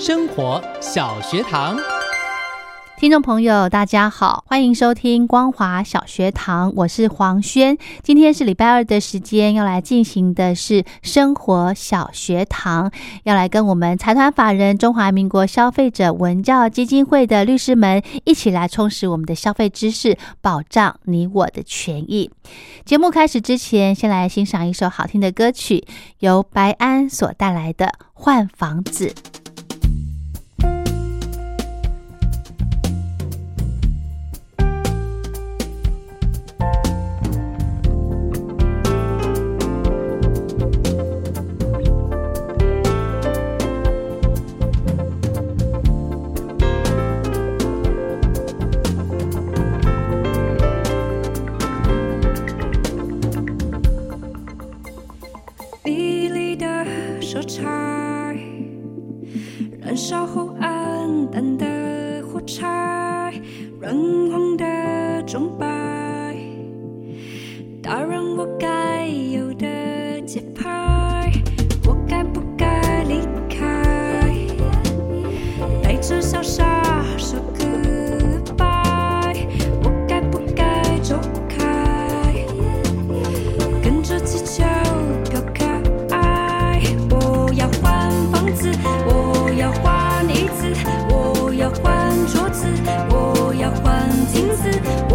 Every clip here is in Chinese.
生活小学堂，听众朋友，大家好，欢迎收听光华小学堂，我是黄轩。今天是礼拜二的时间，要来进行的是生活小学堂，要来跟我们财团法人中华民国消费者文教基金会的律师们一起来充实我们的消费知识，保障你我的权益。节目开始之前，先来欣赏一首好听的歌曲，由白安所带来的《换房子》。比利的手柴，燃烧后暗淡的火柴，软黄的钟摆，思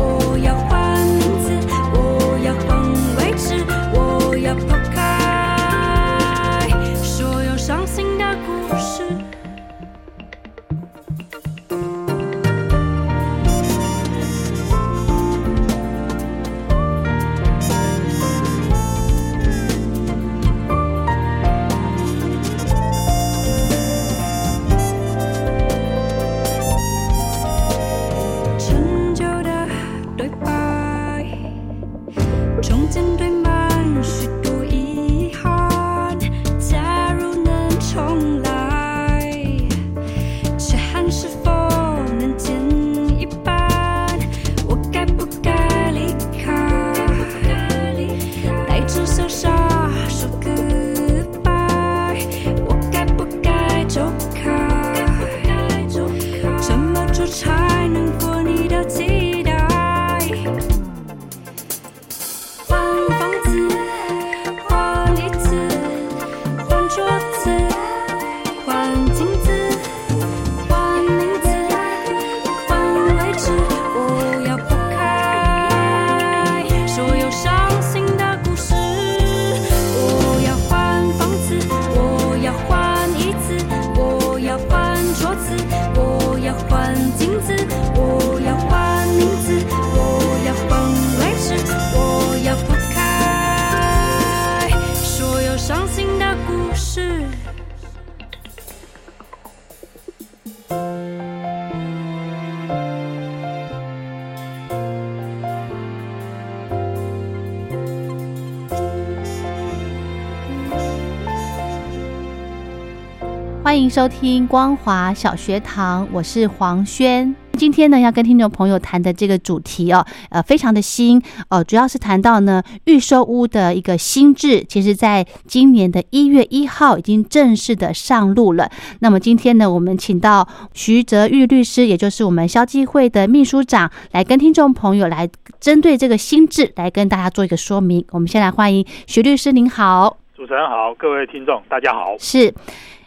收听光华小学堂，我是黄轩。今天呢，要跟听众朋友谈的这个主题哦，呃，非常的新哦，主要是谈到呢预售屋的一个新制，其实在今年的一月一号已经正式的上路了。那么今天呢，我们请到徐泽玉律师，也就是我们消基会的秘书长，来跟听众朋友来针对这个新制来跟大家做一个说明。我们先来欢迎徐律师，您好。主持人好，各位听众大家好。是。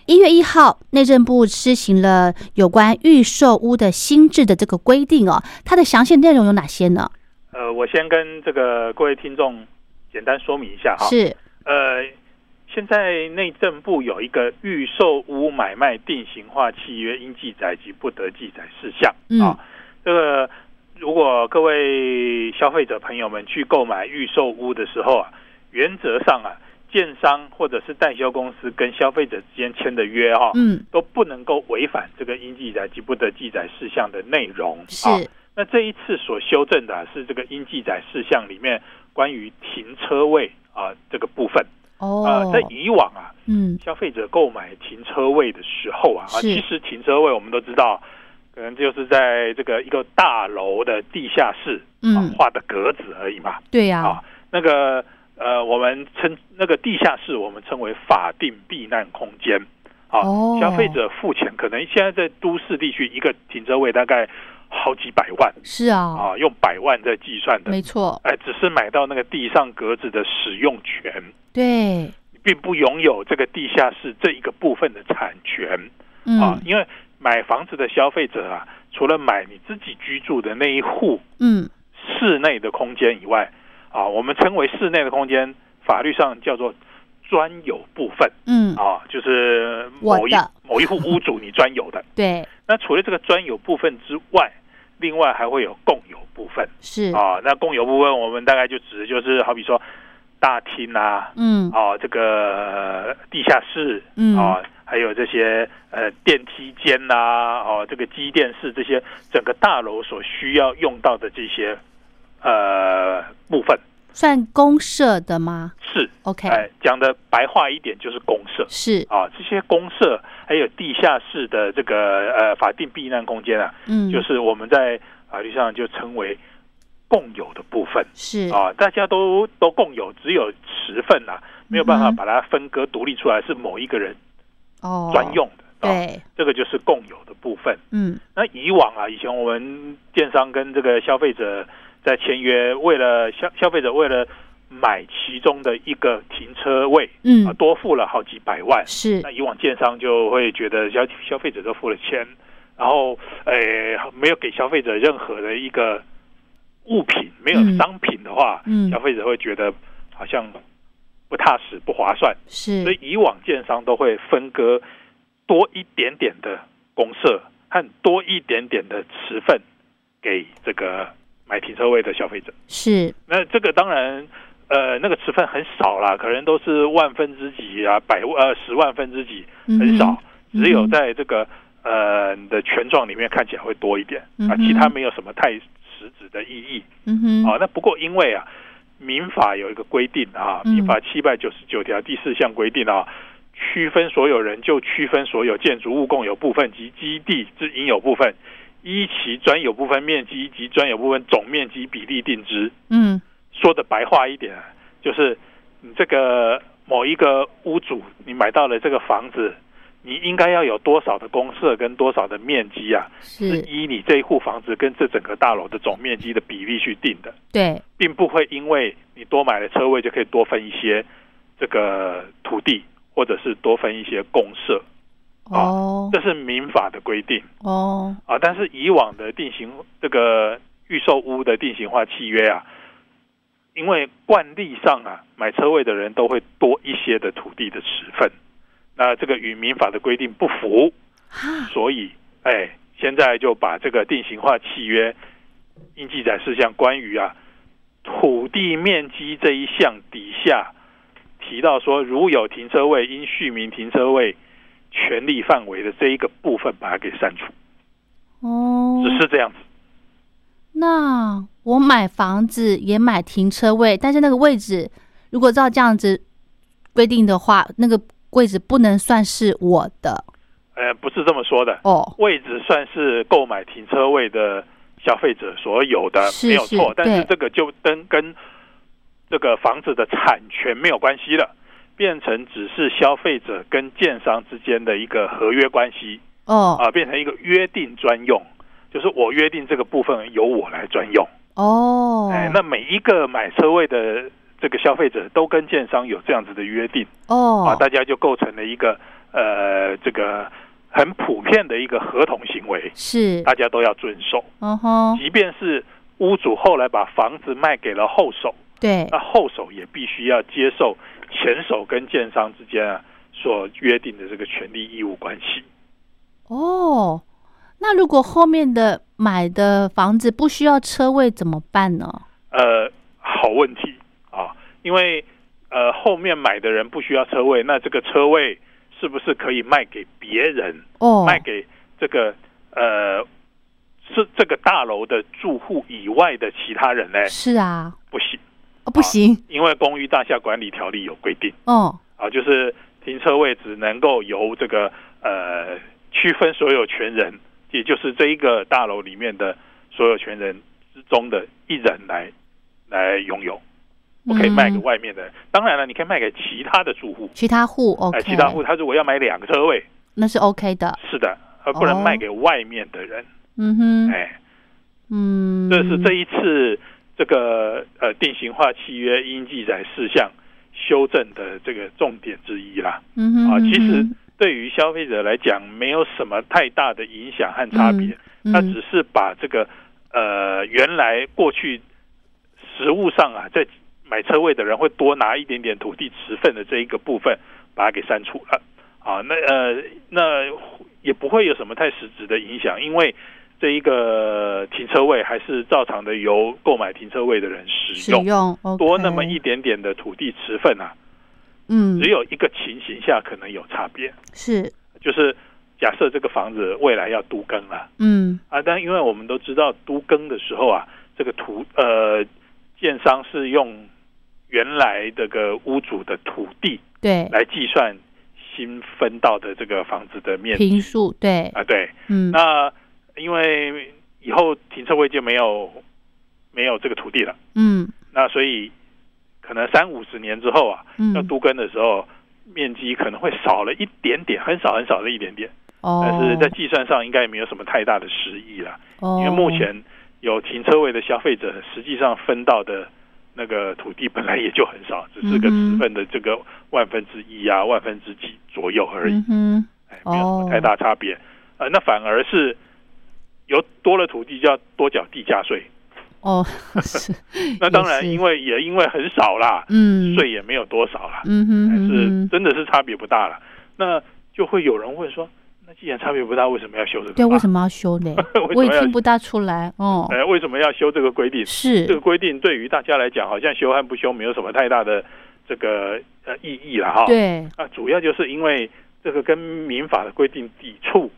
一月一号，内政部施行了有关预售屋的新制的这个规定哦，它的详细内容有哪些呢？呃，我先跟这个各位听众简单说明一下哈。是，呃，现在内政部有一个预售屋买卖定型化契约应记载及不得记载事项嗯啊。这个如果各位消费者朋友们去购买预售屋的时候啊，原则上啊，建商或者是代销公司跟消费者之间签的约哈、嗯，都不能够违反这个应记载及不得记载事项的内容。是，啊。那这一次所修正的啊是这个应记载事项里面关于停车位啊这个部分。哦。呃，，在以往啊，嗯，消费者购买停车位的时候啊，啊是。其实停车位我们都知道，可能就是在这个一个大楼的地下室啊嗯，画的格子而已嘛。对呀、啊，那个呃，我们称那个地下室，我们称为法定避难空间。啊，哦。消费者付钱，可能现在在都市地区一个停车位大概好几百万。是啊，啊，用百万在计算的。没错，哎，只是买到那个地上格子的使用权，对，并不拥有这个地下室这一个部分的产权。嗯，啊。因为买房子的消费者啊，除了买你自己居住的那一户嗯，室内的空间以外，啊，我们称为室内的空间，法律上叫做专有部分。嗯，啊，就是某一某一户屋主你专有的。对，那除了这个专有部分之外，另外还会有共有部分是，啊。那共有部分，我们大概就指的就是好比说大厅啊，嗯，啊，这个呃地下室嗯。啊，还有这些呃电梯间呐、哦、这个机电室这些整个大楼所需要用到的这些呃部分。算公社的吗？是，？OK，、哎，讲的白话一点就是公社。是，啊，这些公社还有地下室的这个呃法定避难空间啊，嗯，就是我们在法律上就称为共有的部分。是，啊，大家都都共有，只有十份啊，没有办法把它分割独立出来，是某一个人哦，专，用的。啊，对，这个就是共有的部分。嗯，那以往啊，以前我们电商跟这个消费者在签约，为了消消费者为了买其中的一个停车位，啊，嗯，多付了好几百万。是。那，以往建商就会觉得消消费者都付了钱，然后呃没有给消费者任何的一个物品，没有嗯。商品的话，嗯。消费者会觉得好像不踏实、不划算。是，所以以往建商都会分割多一点点的公社和多一点点的持份给这个买停车位的消费者。是，那这个当然，呃，那个持份很少啦，可能都是万分之几啊，百呃十万分之几，很少。嗯只有在这个呃你的权状里面看起来会多一点啊，其他没有什么太实质的意义。嗯哼，啊，那不过因为啊，民法有一个规定啊，嗯。民法七百九十九条第四项规定啊，区分所有人就区分所有建筑物共有部分及基地之应有部分，依其专有部分面积及专有部分总面积比例定之。嗯，说的白话一点啊，就是你这个某一个屋主，你买到了这个房子。你应该要有多少的公社跟多少的面积啊？是是，依你这一户房子跟这整个大楼的总面积的比例去定的。对，并不会因为你多买了车位就可以多分一些这个土地，或者是多分一些公社，哦，这是民法的规定。哦，啊。但是以往的定型这个预售屋的定型化契约啊，因为惯例上啊，买车位的人都会多一些的土地的持份，那这个与民法的规定不符，所以哎，现在就把这个定型化契约应记载事项关于啊土地面积这一项底下提到说，如有停车位应续名停车位权利范围的这一个部分，把它给删除，哦，只是这样子。那我买房子也买停车位，但是那个位置如果照这样子规定的话，那个位置不能算是我的呃，不是这么说的，哦。位置算是购买停车位的消费者所有的，是没有错。但是这个就跟跟这个房子的产权没有关系了，变成只是消费者跟建商之间的一个合约关系。哦。啊，变成一个约定专用，就是我约定这个部分由我来专用。哦，哎，那每一个买车位的这个消费者都跟建商有这样子的约定。哦。啊，哦，大家就构成了一个呃这个很普遍的一个合同行为。是，大家都要遵守。嗯哼，即便是屋主后来把房子卖给了后手，对。那后手也必须要接受前手跟建商之间啊所约定的这个权利义务关系。哦。那如果后面的买的房子不需要车位怎么办呢？呃，好问题啊，因为呃后面买的人不需要车位，那这个车位是不是可以卖给别人？哦，卖给这个呃是这个大楼的住户以外的其他人呢？是啊，不行，哦，不行，因为公寓大厦管理条例有规定。哦，啊，就是停车位只能够由这个呃区分所有权人，也就是这一个大楼里面的所有权人之中的一人来来拥有，不可以卖给嗯外面的人。当然了，你可以卖给其他的住户，其他户哎、OK，其他户他如果要买两个车位，那是 OK 的，是的，而不能哦。卖给外面的人。嗯哼，哎，嗯，这是这一次这个呃定型化契约应记载事项修正的这个重点之一啦。嗯哼，啊，其实嗯对于消费者来讲，没有什么太大的影响和差别，嗯它只是把这个呃原来过去实物上啊，在买车位的人会多拿一点点土地持份的这一个部分，把它给删除了。啊，那呃那也不会有什么太实质的影响，因为这一个停车位还是照常的由购买停车位的人使用，使用多那么一点点的土地持份啊，嗯。只有一个情形下可能有差别，是。就是假设这个房子未来要都更了嗯。啊，但因为我们都知道都更的时候啊，这个土呃建商是用原来这个屋主的土地对。来计算新分到的这个房子的面积。平数对。啊，对，嗯。那因为以后停车位就没有没有这个土地了，嗯。那所以可能三五十年之后啊，要嗯都更的时候，面积可能会少了一点点，很少很少的一点点，哦，但是在计算上应该也没有什么太大的失意了，哦。因为目前有停车位的消费者，实际上分到的那个土地本来也就很少，只是个十分的这个万分之一啊、万分之几左右而已，嗯哎，没有什哦么太大差别。呃，那反而是有多了土地就要多缴地价税，哦 是那当然因为也因为很少啦，嗯税也没有多少啦。嗯哼还是嗯哼真的是差别不大了。那就会有人问说，那既然差别不大，为什么要修这个法？对为什么要修嘞 为什么？我也要听不大出来哦哎，为什么要修这个规定？是这个规定对于大家来讲，好像修和不修没有什么太大的这个呃意义了哈。对啊，主要就是因为这个跟民法的规定抵触，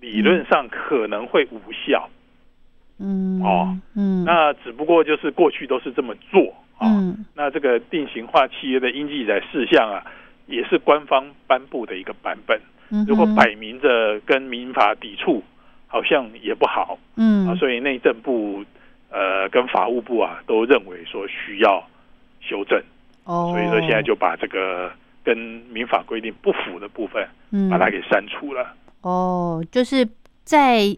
理论上可能会无效。嗯哦嗯那只不过就是过去都是这么做啊。嗯那这个定型化契约的应记载事项啊，也是官方颁布的一个版本。嗯如果哼摆明着跟民法抵触，好像也不好嗯啊，嗯所以内政部呃跟法务部啊都认为说需要修正，哦所以说现在就把这个跟民法规定不符的部分嗯把它给删除了。哦就是再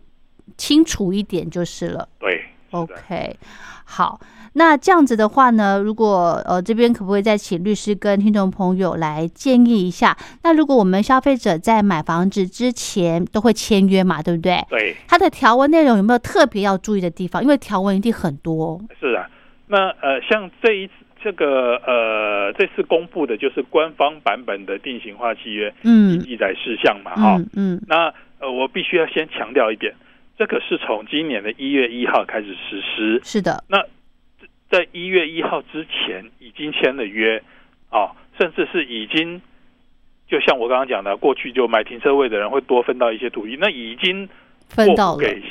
清楚一点就是了。对，OK，好，那这样子的话呢，如果呃这边可不可以再请律师跟听众朋友来建议一下？那如果我们消费者在买房子之前都会签约嘛，对不对？对，它的条文内容有没有特别要注意的地方？因为条文一定很多。是啊。那呃，像这一次这个呃这次公布的就是官方版本的定型化契约嗯。记载事项嘛，哈、嗯嗯。那呃，我必须要先强调一点，这个是从今年的一月一号开始实施。是的，那在一月一号之前已经签了约，啊，甚至是已经，就像我刚刚讲的，过去就买停车位的人会多分到一些土地，那已经分到给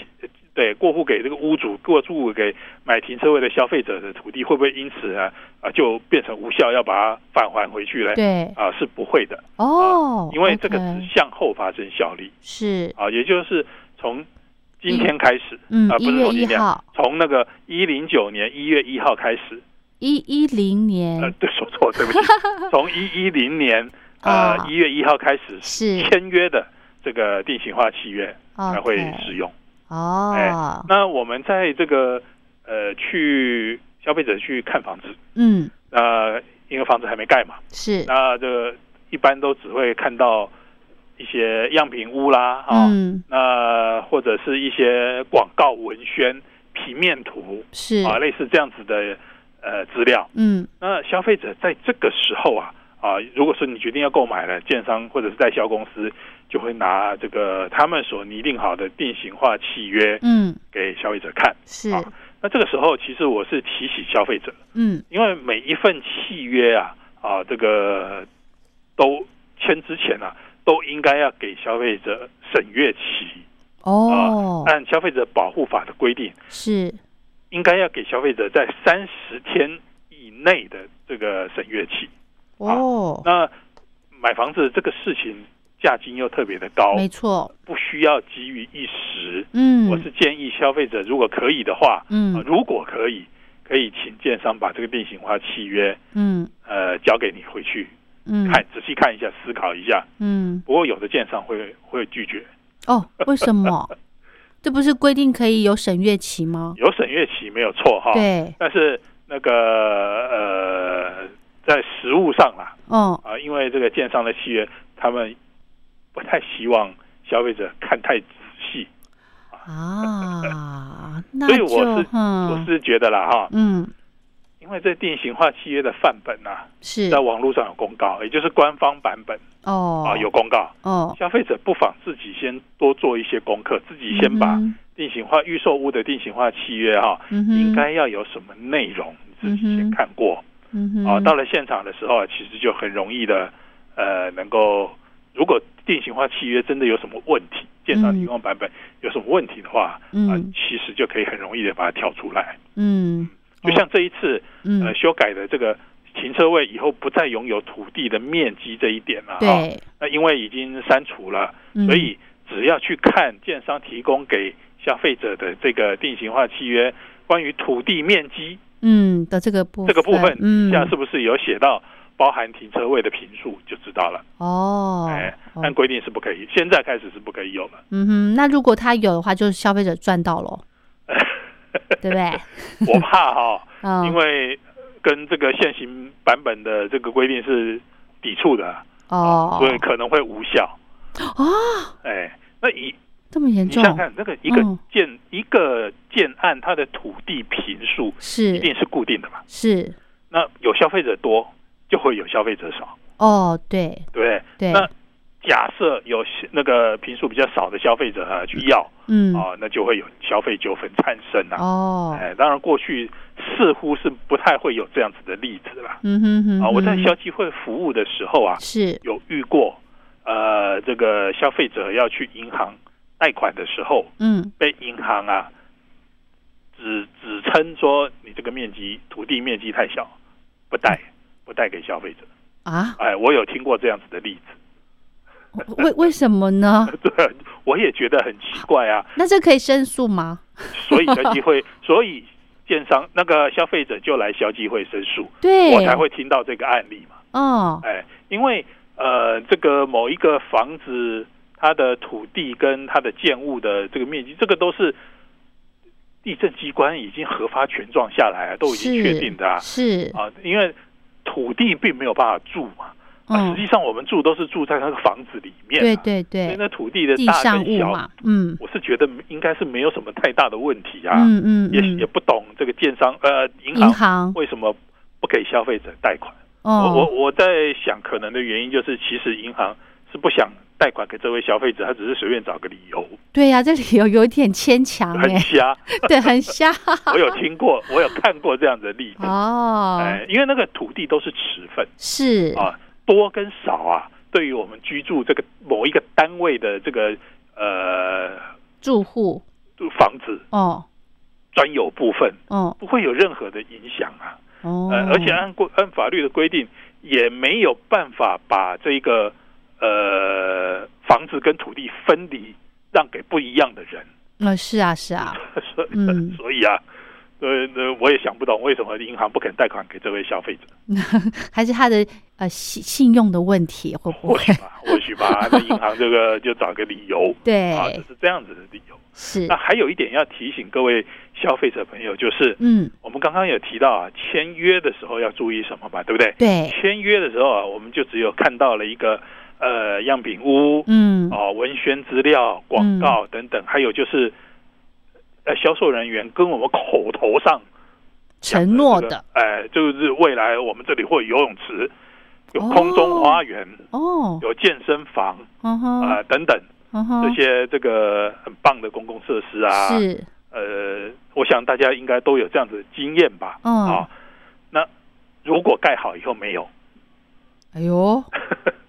对过户给这个屋主，过户给买停车位的消费者的土地，会不会因此啊啊就变成无效，要把它返还回去嘞？对啊，是不会的，哦，因为这个只向后发生效力是啊，也就是从今天开始，啊，不是从今天，从那个一零九年一月一号开始，一一零年呃年，对，说错，对不起，从一一零年呃啊一月一号开始是签约的这个定型化契约才会使用。哦，那我们在这个呃去消费者去看房子，嗯。那因为房子还没盖嘛，是，那这个一般都只会看到一些样品屋啦，啊、嗯。那或者是一些广告文宣平面图是，啊，类似这样子的呃资料。嗯。那消费者在这个时候啊啊，如果说你决定要购买了，建商或者是代销公司就会拿这个他们所拟定好的定型化契约嗯给消费者看。是，啊那这个时候，其实我是提醒消费者，嗯因为每一份契约啊啊，这个都签之前啊，都应该要给消费者审阅期。哦按消费者保护法的规定，是，应该要给消费者在三十天以内的这个审阅期。哦，那买房子这个事情价金又特别的高，没错，不需要急于一时。嗯，我是建议消费者，如果可以的话，嗯呃如果可以，可以请建商把这个定型化契约嗯呃交给你回去嗯看，仔细看一下，思考一下。嗯不过有的建商会会拒绝，哦，为什么？这不是规定可以有审阅期吗？有审阅期没有错哈，对，但是那个呃，在实物上啦，哦，啊，因为这个建商的契约，他们不太希望消费者看太仔细，啊，那所以我就是我嗯是觉得啦哈，嗯。因为这定型化契约的范本啊，是。在网络上有公告，也就是官方版本哦。啊有公告，哦，消费者不妨自己先多做一些功课，自己先把嗯定型化预售屋的定型化契约哈，嗯应该要有什么内容，你自己先看过啊。到了现场的时候啊，其实就很容易的呃，能够如果定型化契约真的有什么问题，建商提供版本有什么问题的话，啊嗯，其实就可以很容易的把它挑出来。嗯就像这一次嗯呃修改的这个停车位以后不再拥有土地的面积这一点了哈。对，那因为已经删除了，嗯所以只要去看建商提供给消费者的这个定型化契约，关于土地面积嗯的这个部这个部分，嗯底下是不是有写到包含停车位的平数，就知道了。哦，哎，哦按规定是不可以，现在开始是不可以有了。嗯哼，那如果他有的话，就是消费者赚到了，对不对？我怕哈，嗯，因为跟这个现行版本的这个规定是抵触的，哦，所以可能会无效。哦，哎，那以这么严重，你想想看，那个一个嗯。建、一个建案，它的土地平数是。一定是固定的嘛？是。那有消费者多，就会有消费者少，哦，对。对对？那假设有那个平数比较少的消费者啊去要嗯。啊，那就会有消费纠纷产生啊。哦，哎，当然过去似乎是不太会有这样子的例子啦。嗯哼哼，啊，我在消基会服务的时候啊，是。有遇过，呃，这个消费者要去银行贷款的时候，嗯被银行啊只指称说你这个面积土地面积太小，不贷不贷给消费者。啊，哎，我有听过这样子的例子，为为什么呢？对，我也觉得很奇怪啊。那这可以申诉吗？所以消基会，所以建商那个消费者就来消基会申诉，对，我才会听到这个案例嘛。哦，哎，因为呃，这个某一个房子它的土地跟它的建物的这个面积，这个都是地震机关已经核发权状下来，都已经确定的啊。是，啊，因为土地并没有办法住嘛，啊嗯。实际上我们住都是住在那个房子里面、啊，对对所以对，那土地的大跟小，嘛，嗯。我是觉得应该是没有什么太大的问题啊。嗯嗯也也嗯，不懂这个建商呃银银行。行为什么不给消费者贷款。哦。我哦，我在想，可能的原因就是，其实银行是不想贷款给这位消费者，他只是随便找个理由，对呀，这理由有点牵强很哎，瞎。对，很瞎。我有听过，我有看过这样的例子。哦，哎，因为那个土地都是持份。是，啊，多跟少啊，对于我们居住这个某一个单位的这个呃住户。房子哦。专有部分，哦。不会有任何的影响啊。哦，呃，而且按规按法律的规定，也没有办法把这个呃房子跟土地分离，让给不一样的人。呃是啊是 啊，所以嗯所以啊，呃，呃我也想不懂为什么银行不肯贷款给这位消费者。还是他的呃信信用的问题会不会或许？吧，或许吧，那银行这个就找个理由对啊，这是这样子的理由。是那，还有一点要提醒各位消费者朋友，就是嗯我们刚刚有提到啊，签约的时候要注意什么吧，对不对？对，签约的时候啊，我们就只有看到了一个呃样品屋，嗯。哦，文宣资料、广告等等，还有就是呃销售人员跟我们口头上讲承诺的这个，哎、就是未来我们这里会有游泳池，有空中花园，哦，有健身房啊、等等这些这个很棒的公共设施啊，是，呃，我想大家应该都有这样子的经验吧？嗯。啊，那如果盖好以后没有，哎呦，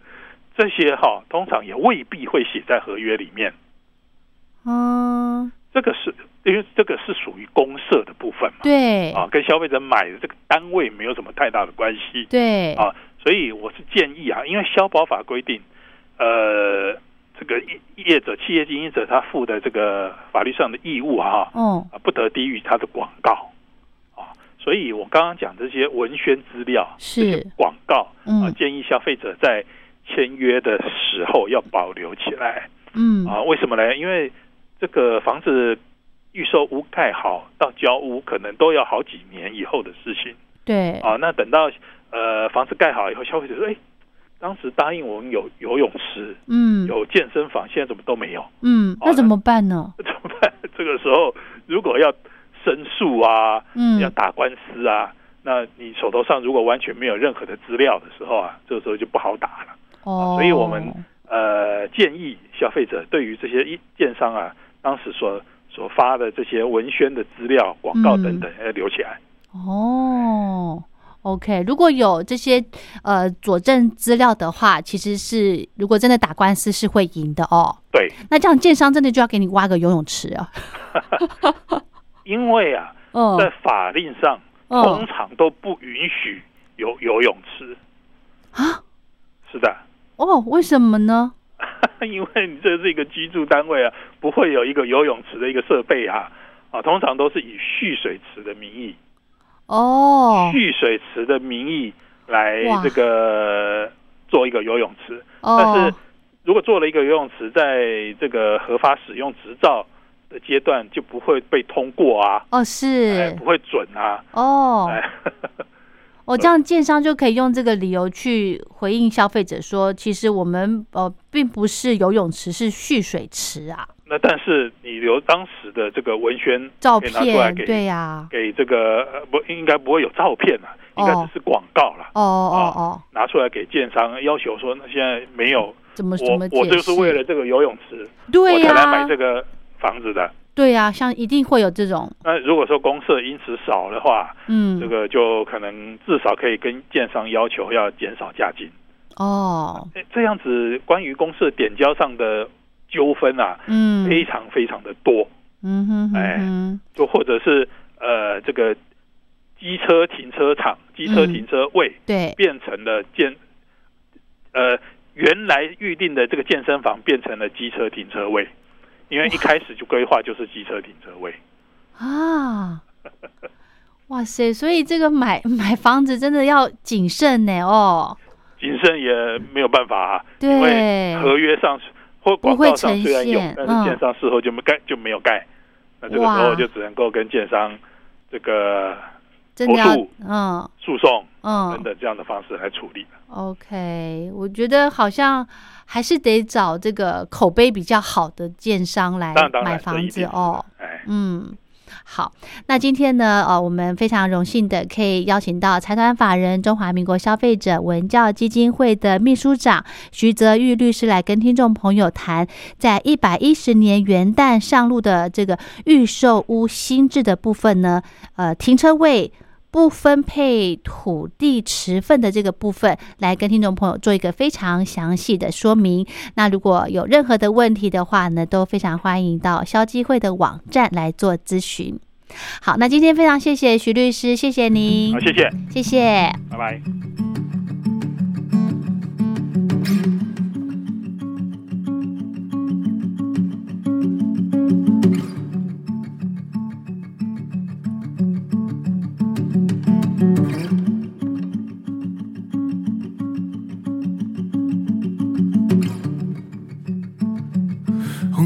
这些哈、通常也未必会写在合约里面。嗯，这个是因为这个是属于公社的部分嘛，对，啊，跟消费者买的这个单位没有什么太大的关系。对，啊，所以我是建议啊，因为消保法规定，呃，这个业业者、企业经营者他负的这个法律上的义务啊，嗯，啊，不得低于他的广告。啊，所以我刚刚讲这些文宣资料、是。这些广告啊，嗯。建议消费者在签约的时候要保留起来嗯，啊。为什么呢？因为这个房子预售屋盖好到交屋，可能都要好几年以后的事情对，啊。那等到呃房子盖好以后，消费者说：“哎，当时答应我们有游泳池、嗯，有健身房，现在怎么都没有？”嗯，那怎么办呢？怎么办？这个时候如果要申诉啊，嗯要打官司啊，那你手头上如果完全没有任何的资料的时候啊，这个时候就不好打了。哦，所以我们呃建议消费者对于这些一建商啊，当时所所发的这些文宣的资料、广告等等，要留起来。哦。OK，如果有这些呃佐证资料的话，其实是如果真的打官司是会赢的哦。对，那这样建商真的就要给你挖个游泳池啊？因为啊，嗯在法令上嗯通常都不允许有游泳池。啊是的，哦，为什么呢？因为你这是一个居住单位啊，不会有一个游泳池的一个设备啊，啊，通常都是以蓄水池的名义，哦。蓄水池的名义来哇这个做一个游泳池。但哦是，如果做了一个游泳池，在这个合法使用执照的阶段，就不会被通过啊，哦哎，是不会准啊，哦。哎，哦，这样建商就可以用这个理由去回应消费者说，其实我们呃并不是游泳池，是蓄水池啊，那但是你留当时的这个文宣照片给对呀、给这个呃不应该不会有照片啊，应该哦只是广告了。哦哦哦，拿出来给建商，要求说，那现在没有，怎么怎我？我就是为了这个游泳池，对呀、我才来买这个房子的。对呀、像一定会有这种，那如果说公社因此少的话，嗯，这个就可能至少可以跟建商要求要减少价金。哦，这样子关于公社点交上的纠纷啊，嗯，非常非常的多，嗯哼哼哎，就或者是呃这个机车停车场、机车嗯停车位对，变成了建呃原来预定的这个健身房变成了机车停车位，因为一开始就规划就是机车停车位。啊，哇塞！所以这个买 买房子真的要谨慎呢哦。谨慎也没有办法啊，对因为合约上或广告上虽然有但嗯是建商事后就没盖就没有盖，那这个时候就只能够跟建商这个真的要嗯诉讼嗯等等这样的方式来处理。，OK，我觉得好像还是得找这个口碑比较好的建商来买房子哦。哎，嗯，好，那今天呢，呃，我们非常荣幸的可以邀请到财团法人中华民国消费者文教基金会的秘书长徐泽玉律师来跟听众朋友谈，在一百一十年元旦上路的这个预售屋新制的部分呢，呃，停车位。不分配土地持份的这个部分，来跟听众朋友做一个非常详细的说明。那如果有任何的问题的话呢，都非常欢迎到消基会的网站来做咨询。好，那今天非常谢谢徐律师，谢谢您好，，谢谢，谢谢。拜拜。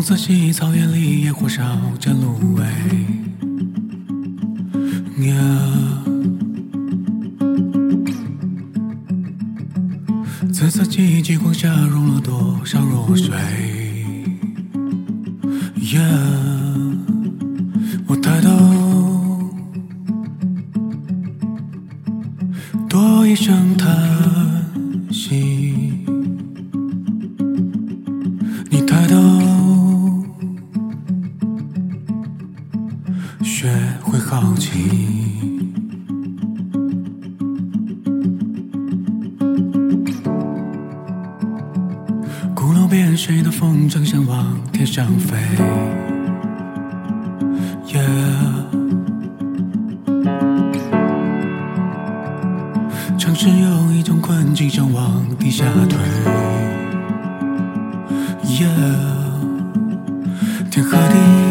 色系草原里野火烧着芦苇。呀，紫色记忆激光下融了多少弱水？木楼边谁的风筝想往天上飞？Yeah 城市有一种困境想往地下退 yeah 天和地